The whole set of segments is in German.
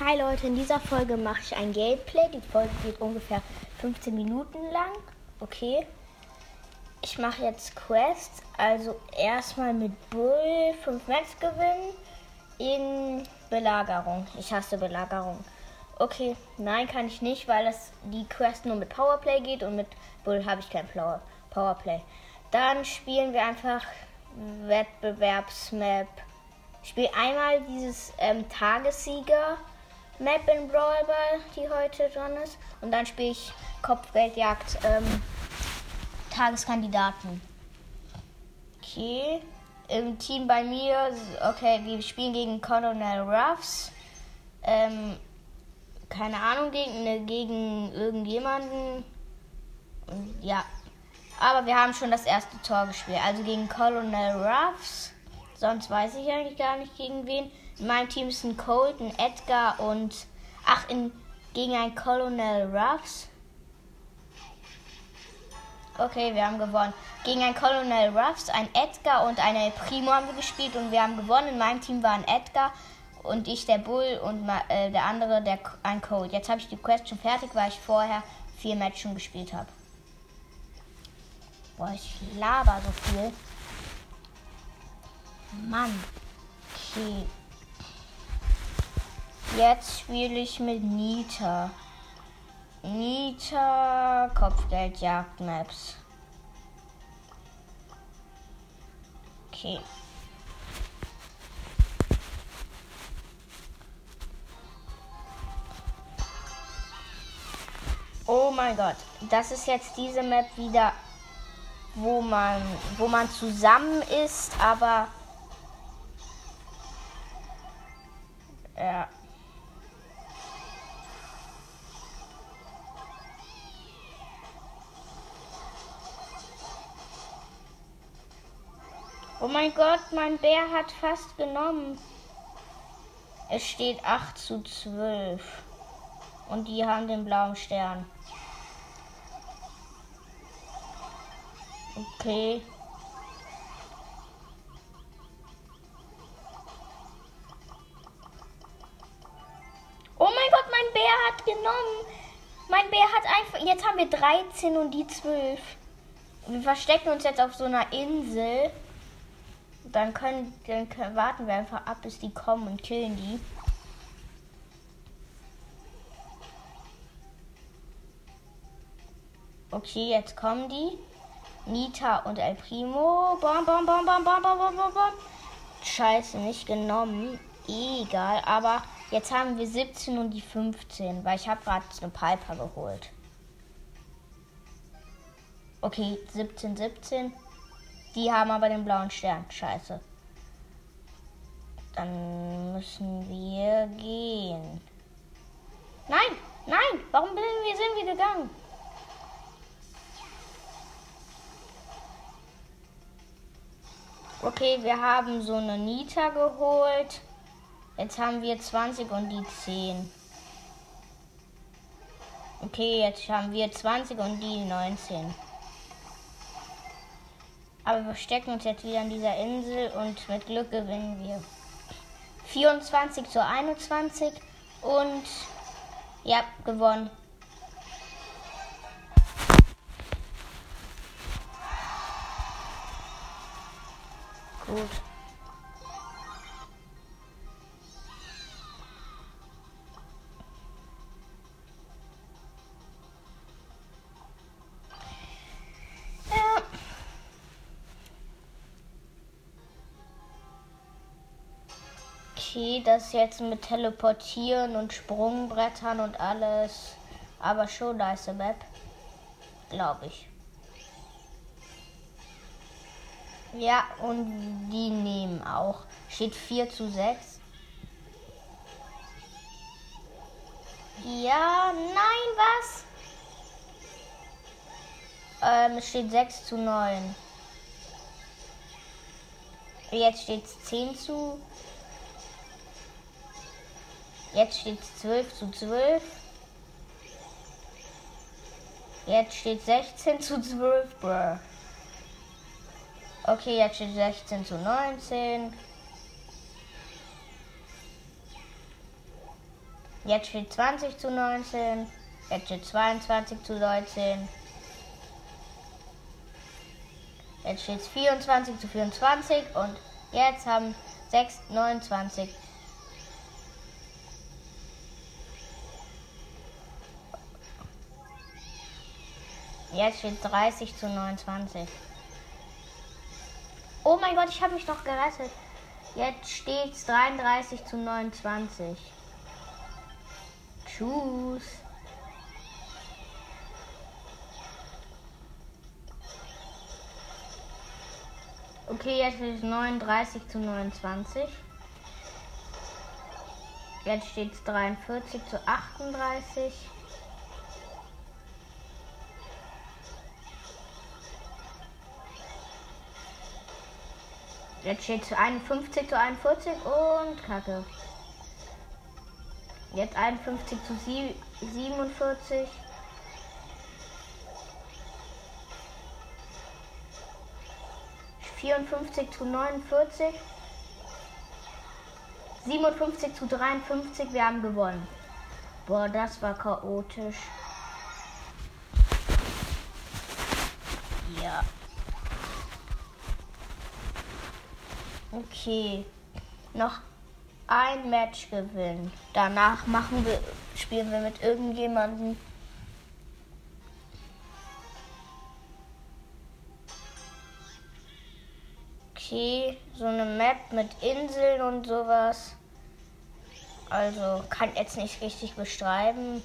Hi Leute, in dieser Folge mache ich ein Gameplay. Die Folge geht ungefähr 15 Minuten lang. Okay. Ich mache jetzt Quests. Also erstmal mit Bull 5 Max gewinnen in Belagerung. Ich hasse Belagerung. Okay, nein, kann ich nicht, weil es die Quest nur mit Powerplay geht und mit Bull habe ich kein Power Powerplay. Dann spielen wir einfach Wettbewerbsmap. Ich spiele einmal dieses ähm, Tagessieger Map in Brawl Ball, die heute dran ist. Und dann spiele ich Kopfgeldjagd ähm, Tageskandidaten. Okay. Im Team bei mir, okay, wir spielen gegen Colonel Ruffs. Ähm, keine Ahnung, gegen, ne, gegen irgendjemanden. Ja. Aber wir haben schon das erste Tor gespielt. Also gegen Colonel Ruffs. Sonst weiß ich eigentlich gar nicht gegen wen. In meinem Team ist ein Colt, ein Edgar und. Ach, in, gegen ein Colonel Ruffs. Okay, wir haben gewonnen. Gegen ein Colonel Ruffs, ein Edgar und eine Primo haben wir gespielt und wir haben gewonnen. In meinem Team war ein Edgar und ich der Bull und äh, der andere der ein Colt. Jetzt habe ich die Quest schon fertig, weil ich vorher vier Matches schon gespielt habe. Boah, ich laber so viel. Mann. Okay. Jetzt spiele ich mit Nita. Nita Kopfgeldjagd Maps. Okay. Oh mein Gott, das ist jetzt diese Map wieder, wo man, wo man zusammen ist, aber ja. Oh mein Gott, mein Bär hat fast genommen. Es steht 8 zu 12. Und die haben den blauen Stern. Okay. Oh mein Gott, mein Bär hat genommen. Mein Bär hat einfach. Jetzt haben wir 13 und die 12. Wir verstecken uns jetzt auf so einer Insel. Dann können, dann können, warten wir einfach ab, bis die kommen und killen die. Okay, jetzt kommen die. Nita und El Primo. Bom, bom, bom, bom, bom, bom, bom, bom, bom. Scheiße, nicht genommen. Egal, aber jetzt haben wir 17 und die 15, weil ich habe gerade eine Piper geholt. Okay, 17, 17. Die haben aber den blauen Stern. Scheiße. Dann müssen wir gehen. Nein, nein, warum sind wir, sind wir gegangen? Okay, wir haben so eine Nita geholt. Jetzt haben wir 20 und die 10. Okay, jetzt haben wir 20 und die 19. Aber wir stecken uns jetzt wieder an dieser Insel und mit Glück gewinnen wir. 24 zu 21 und ja, gewonnen. Gut. Okay, das jetzt mit Teleportieren und Sprungbrettern und alles. Aber schon nice Map. Glaube ich. Ja, und die nehmen auch. Steht 4 zu 6. Ja, nein, was? Ähm, steht 6 zu 9. Jetzt steht es 10 zu. Jetzt steht es 12 zu 12. Jetzt steht 16 zu 12, bruh. Okay, jetzt steht 16 zu 19. Jetzt steht 20 zu 19. Jetzt steht 22 zu 19. Jetzt steht es 24 zu 24 und jetzt haben 6, 29. Jetzt steht 30 zu 29. Oh mein Gott, ich habe mich doch gerettet. Jetzt steht es 33 zu 29. Tschüss. Okay, jetzt ist es 39 zu 29. Jetzt steht es 43 zu 38. Jetzt steht es 51 zu 41 und Kacke. Jetzt 51 zu 47. Vierundfünfzig zu neunundvierzig. 57 zu 53, wir haben gewonnen. Boah, das war chaotisch. Ja. Okay. Noch ein Match gewinnen. Danach machen wir, spielen wir mit irgendjemandem. Okay, so eine Map mit Inseln und sowas. Also kann jetzt nicht richtig beschreiben.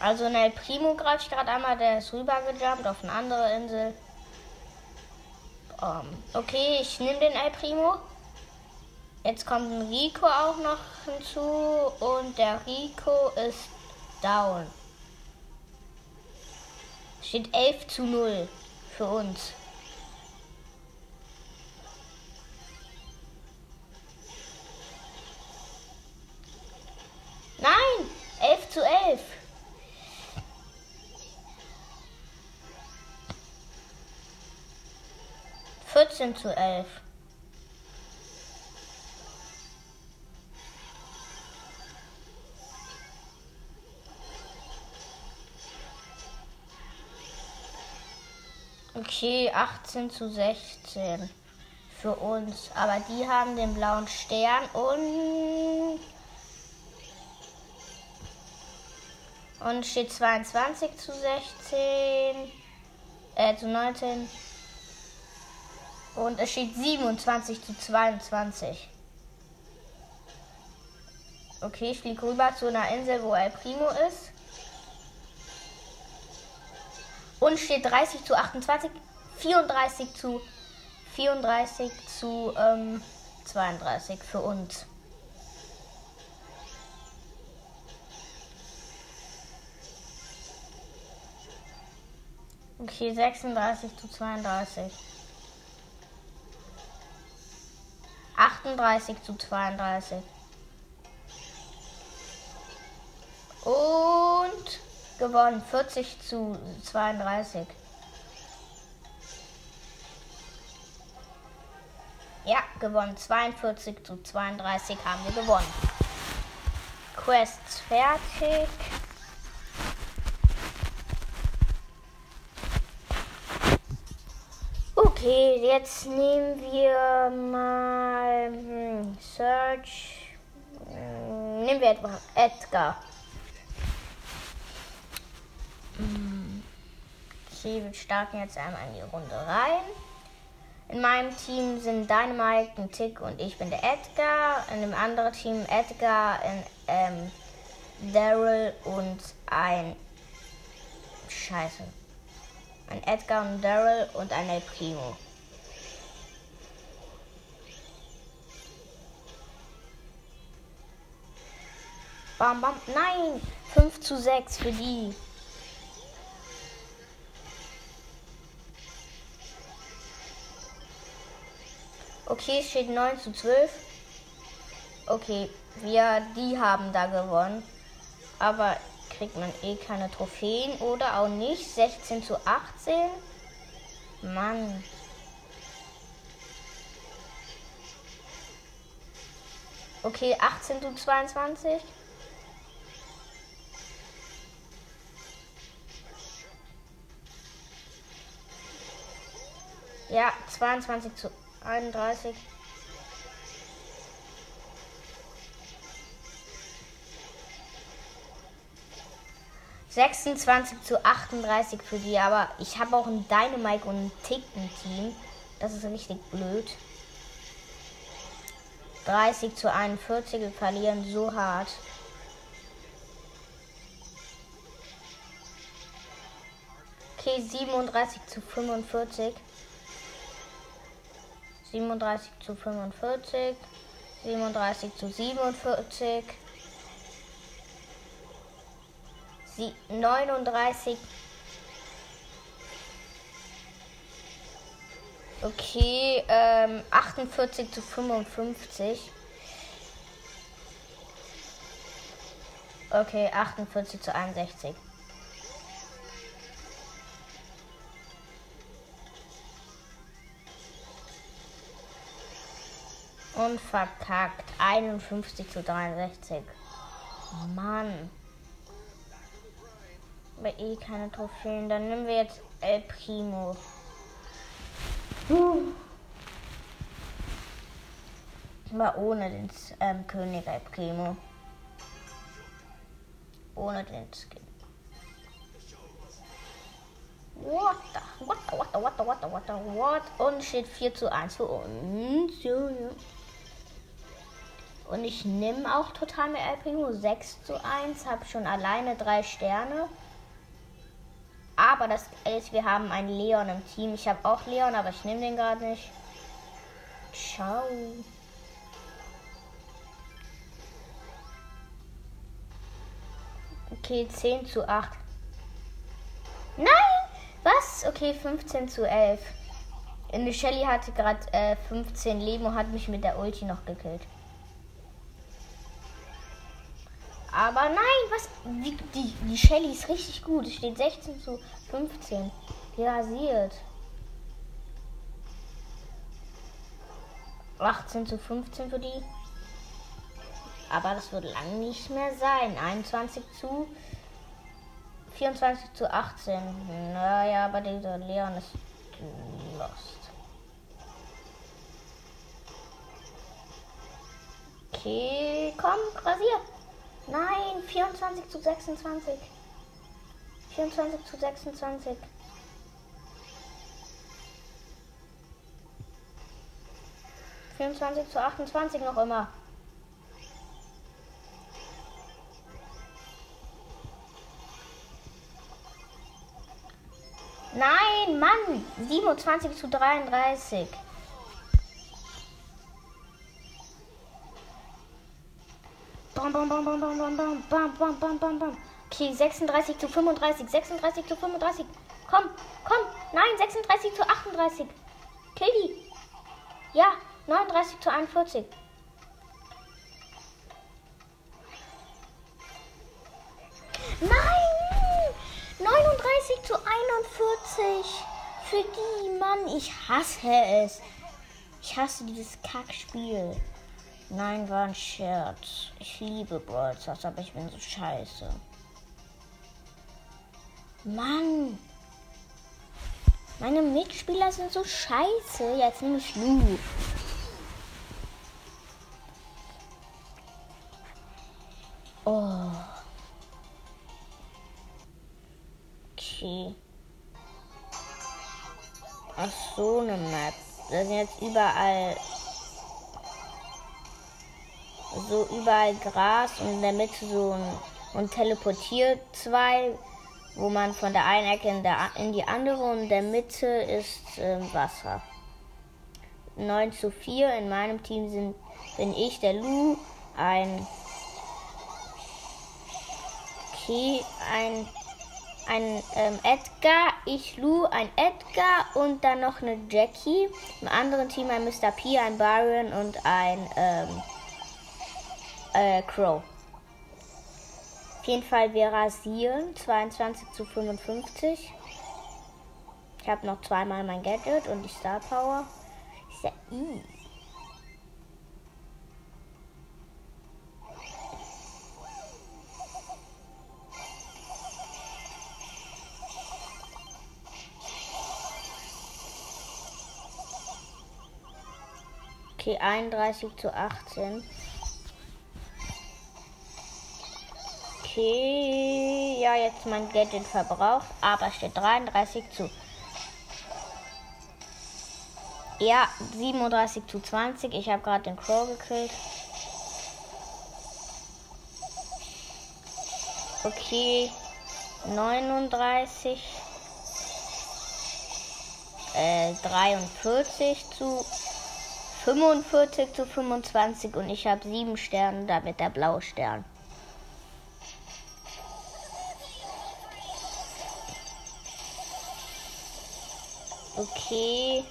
Also in El Primo greife ich gerade einmal, der ist rübergejumpt auf eine andere Insel. Um, ähm, okay, ich nehme den El Primo. Jetzt kommt ein Rico auch noch hinzu und der Rico ist down. Steht 11 zu 0 für uns. Nein, 11 zu 11. Vierzehn zu elf. Okay, 18 zu 16 für uns. Aber die haben den blauen Stern und. Und steht 22 zu 16. Äh, zu 19. Und es steht 27 zu 22. Okay, ich fliege rüber zu einer Insel, wo El Primo ist. Und steht 30 zu 28, 34 zu 34 zu ähm, 32 für uns. Okay, 36 zu 32. 38 zu 32. Und gewonnen. 40 zu 32. Ja, gewonnen. 42 zu 32 haben wir gewonnen. Quests fertig. Okay, jetzt nehmen wir mal hm, Search. Hm, nehmen wir etwa Edgar. Okay, wir starten jetzt einmal in die Runde rein. In meinem Team sind Dynamite, ein Tick und ich bin der Edgar. In dem anderen Team Edgar, ein, ähm, Daryl und ein Scheiße. Ein Edgar und Daryl und ein El Primo. Bam, bam. Nein! 5 zu 6 für die. Okay, es steht 9 zu 12. Okay, wir, die haben da gewonnen. Aber kriegt man eh keine Trophäen oder auch nicht. 16 zu 18. Mann. Okay, 18 zu 22. Ja, 22 zu 31. Sechsundzwanzig zu 38 für die, aber ich habe auch ein Dynamite und ein Ticken-Team. Das ist richtig blöd. 30 zu 41, wir verlieren so hart. Okay, 37 zu 45. 37 zu 45. 37 zu 47. Sie 39. Okay, ähm, 48 zu 55. Okay, 48 zu 61. Und verkackt. 51 zu 63. Mann. Aber eh keine Trophäen. Dann nehmen wir jetzt El Primo. Aber ohne den ähm, König El Primo. Ohne den Skin. What the, what the, what the, what the, what the, what the, what? Und steht 4 zu 1 für uns. Und ich nehme auch total mit El Primo 6 zu 1. Habe schon alleine drei Sterne. Aber das ist, wir haben einen Leon im Team. Ich habe auch Leon, aber ich nehme den gerade nicht. Ciao. Okay, 10 zu 8. Nein! Was? Okay, 15 zu 11. In Shelly hatte gerade äh, 15 Leben und hat mich mit der Ulti noch gekillt. Aber nein, was? Die, die, die Shelly ist richtig gut. Es steht 16 zu 15. Die rasiert. 18 zu 15 für die. Aber das wird lang nicht mehr sein. 21 zu 24 zu 18. Naja, aber dieser Leon ist lost. Okay, komm, rasier. Nein, 24 zu 26. 24 zu 26. Vierundzwanzig zu 28 noch immer. Nein, Mann! 27 zu 33. Bam, bam, bam, bam, bam, bam, bam, bam, bam, bam, bam, bam. Okay, 36 zu 35, 36 zu 35. Komm, komm. Nein, 36 zu 38. Kill die. Ja, 39 zu 41. Nein! 39 zu 41. Für die, Mann, ich hasse es. Ich hasse dieses Kackspiel. Nein, war ein Scherz. Ich liebe Brawl aber ich bin so scheiße. Mann! Meine Mitspieler sind so scheiße. Jetzt nehme ich Lu. Oh. Okay. Ach so, eine Map. Da sind jetzt überall so überall Gras und in der Mitte so ein und teleportiert zwei, wo man von der einen Ecke in, der, in die andere und in der Mitte ist äh, Wasser. 9 zu 4. In meinem Team sind, bin ich, der Lu, ein Okay, ein, ein ähm, Edgar, ich Lu, ein Edgar und dann noch eine Jackie. Im anderen Team ein Mr. P, ein Byron und ein ähm, äh, Crow. Auf jeden Fall wir rasieren. 22 zu 55. Ich habe noch zweimal mein Gadget und die Star Power. Ist ja. Okay, 31 zu 18. Okay, ja, jetzt mein Gadget verbraucht, aber steht 33 zu. Ja, 37 zu 20. Ich habe gerade den Crow gekillt. Okay, 39. Äh, 43 zu 45 zu 25 und ich habe 7 Sterne, damit der blaue Stern. Okay.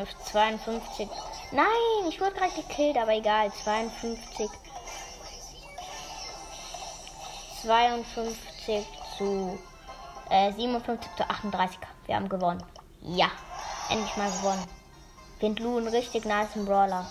Auf 52. Nein, ich wurde gerade gekillt, aber egal. 52. 52 zu äh, 57 zu 38. Wir haben gewonnen. Ja, endlich mal gewonnen. Find Lu einen richtig nice Brawler.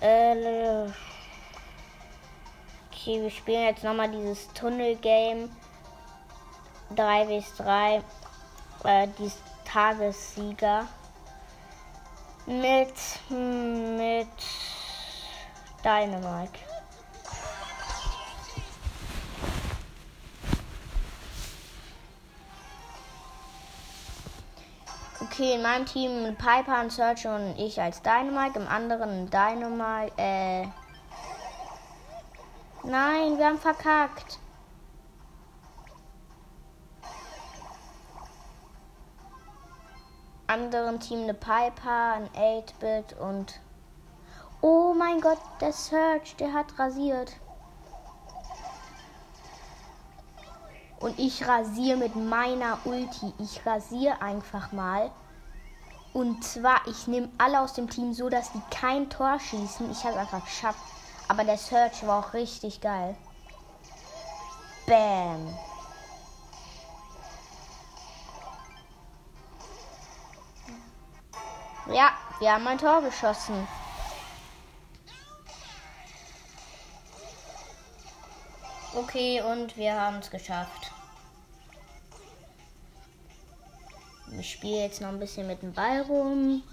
Äh, okay, wir spielen jetzt nochmal dieses Tunnel-Game. 3 vs 3. Äh, dieses Tagessieger. Mit, mit Dynamite. Okay, in meinem Team Piper und Search und ich als Dynamite, im anderen Dynamite, äh. Nein, wir haben verkackt. Anderen Team eine Piper, ein 8-Bit und. Oh mein Gott, der Search, der hat rasiert. Und ich rasiere mit meiner Ulti. Ich rasiere einfach mal. Und zwar, ich nehme alle aus dem Team so, dass die kein Tor schießen. Ich habe einfach geschafft. Aber der Search war auch richtig geil. Bam. Ja, wir haben ein Tor geschossen. Okay, und wir haben es geschafft. Ich spiele jetzt noch ein bisschen mit dem Ball rum.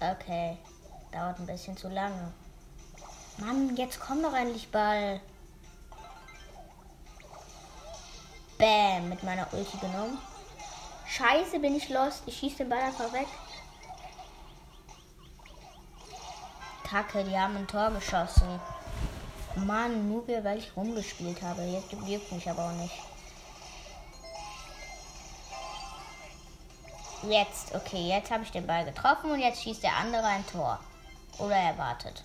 Okay, dauert ein bisschen zu lange. Mann, jetzt komm doch endlich Ball. Bam, mit meiner Ulti genommen. Scheiße, bin ich lost. Ich schieße den Ball einfach weg. Kacke, die haben ein Tor geschossen. Mann, nur weil ich rumgespielt habe. Jetzt juckt mich aber auch nicht. Jetzt, okay, jetzt habe ich den Ball getroffen und jetzt schießt der andere ein Tor. Oder er wartet.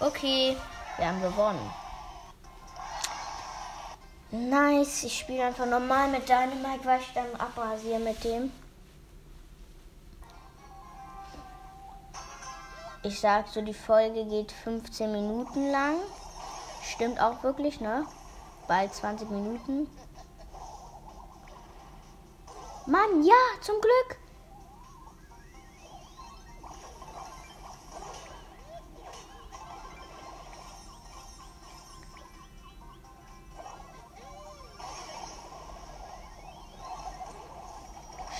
Okay, wir haben gewonnen. Nice, ich spiele einfach normal mit Dynamite, weil ich dann abrasiere mit dem. Ich sag so, die Folge geht 15 Minuten lang. Stimmt auch wirklich, ne? Bald 20 Minuten. Mann, ja, zum Glück.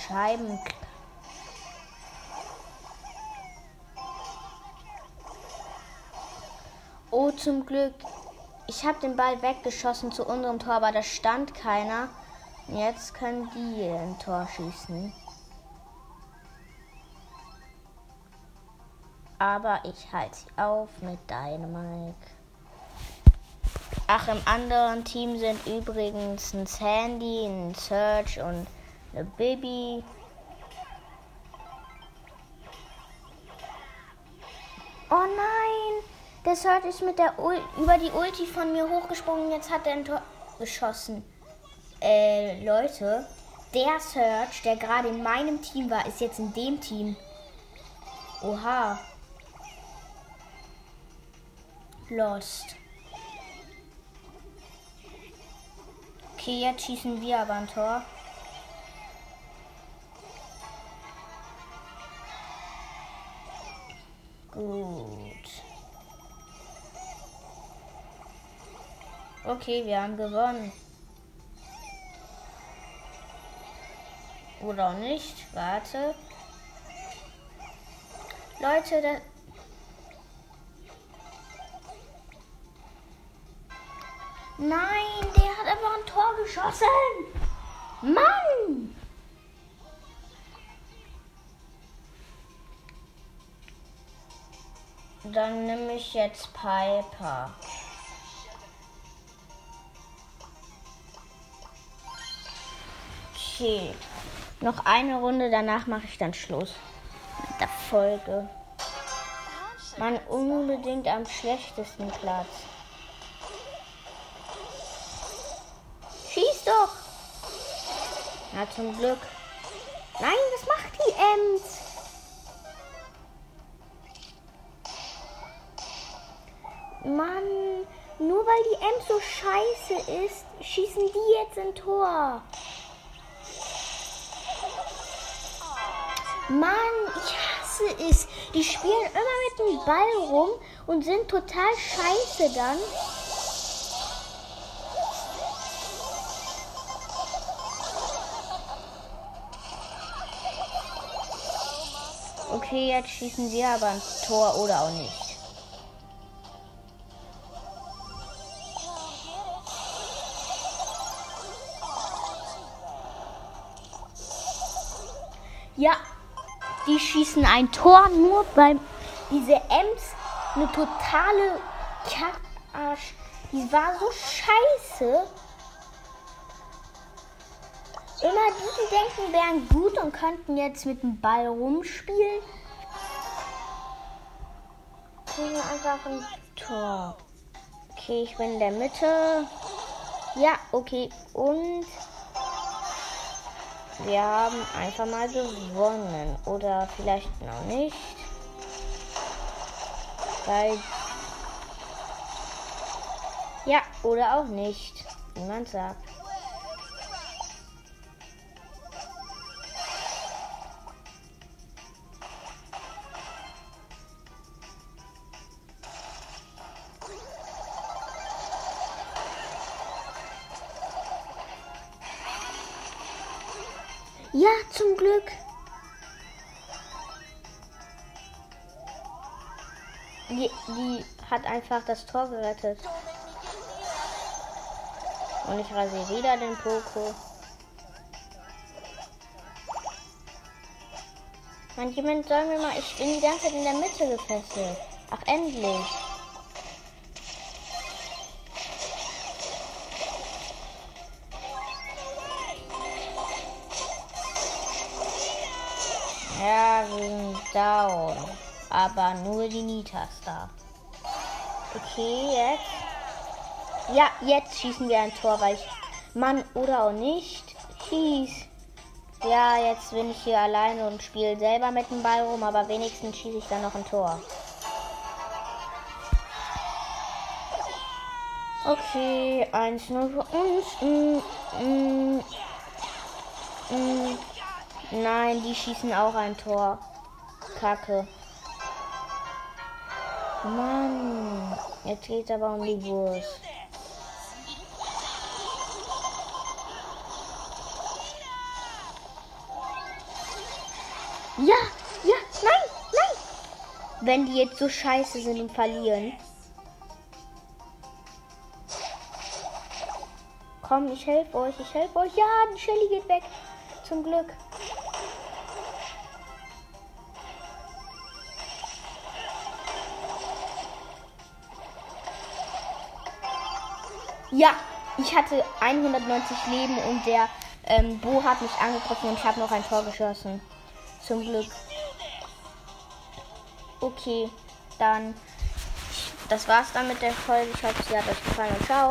Scheiben. Oh, zum Glück. Ich habe den Ball weggeschossen zu unserem Tor, aber da stand keiner. Jetzt können die ein Tor schießen. Aber ich halte sie auf mit Dynamite. Ach, im anderen Team sind übrigens ein Sandy, ein Search und eine Baby. Oh nein! Der Search ist mit der Ul über die Ulti von mir hochgesprungen. Jetzt hat er ein Tor geschossen äh, Leute, der Search, der gerade in meinem Team war, ist jetzt in dem Team. Oha. Lost. Okay, jetzt schießen wir aber ein Tor. Gut. Okay, wir haben gewonnen. Oder auch nicht. Warte. Leute, da. Nein, der hat einfach ein Tor geschossen. Mann! Dann nehme ich jetzt Piper. Okay. Noch eine Runde, danach mache ich dann Schluss mit der Folge. Man unbedingt am schlechtesten Platz. Schieß doch! Na zum Glück. Nein, was macht die Ems? Mann, nur weil die Ems so scheiße ist, schießen die jetzt ein Tor. Mann, ich hasse es. Die spielen immer mit dem Ball rum und sind total scheiße dann. Okay, jetzt schießen sie aber ein Tor oder auch nicht. Ja, die schießen ein Tor nur beim diese Ems eine totale Kackarsch. Die war so scheiße. Immer die, die denken, wären gut und könnten jetzt mit dem Ball rumspielen. Kriegen einfach ein Tor. Okay, ich bin in der Mitte. Ja, okay. Und wir haben einfach mal gewonnen. Oder vielleicht noch nicht. Weil. Ja, oder auch nicht. Niemand sagt. Einfach das Tor gerettet. Und ich rasiere wieder den Poco. Man, jemand soll mir mal. Ich bin die ganze Zeit in der Mitte gefesselt. Ach, endlich. Ja, wir sind down. Aber nur die Nita ist da. Okay, jetzt. Ja, jetzt schießen wir ein Tor, weil ich. Mann, oder auch nicht. Schieß. Ja, jetzt bin ich hier alleine und spiele selber mit dem Ball rum, aber wenigstens schieße ich dann noch ein Tor. Okay, 1-0 für uns. Mm, mm, mm. Nein, die schießen auch ein Tor. Kacke. Mann, jetzt geht's aber um die Wurst. Ja, ja, nein, nein. Wenn die jetzt so scheiße sind und verlieren. Komm, ich helfe euch, ich helfe euch. Ja, die Shelly geht weg. Zum Glück. Ja, ich hatte 190 Leben und der ähm, Bo hat mich angegriffen und ich habe noch ein Tor geschossen. Zum Glück. Okay, dann das war's dann mit der Folge. Ich hoffe, sie hat euch gefallen und ciao.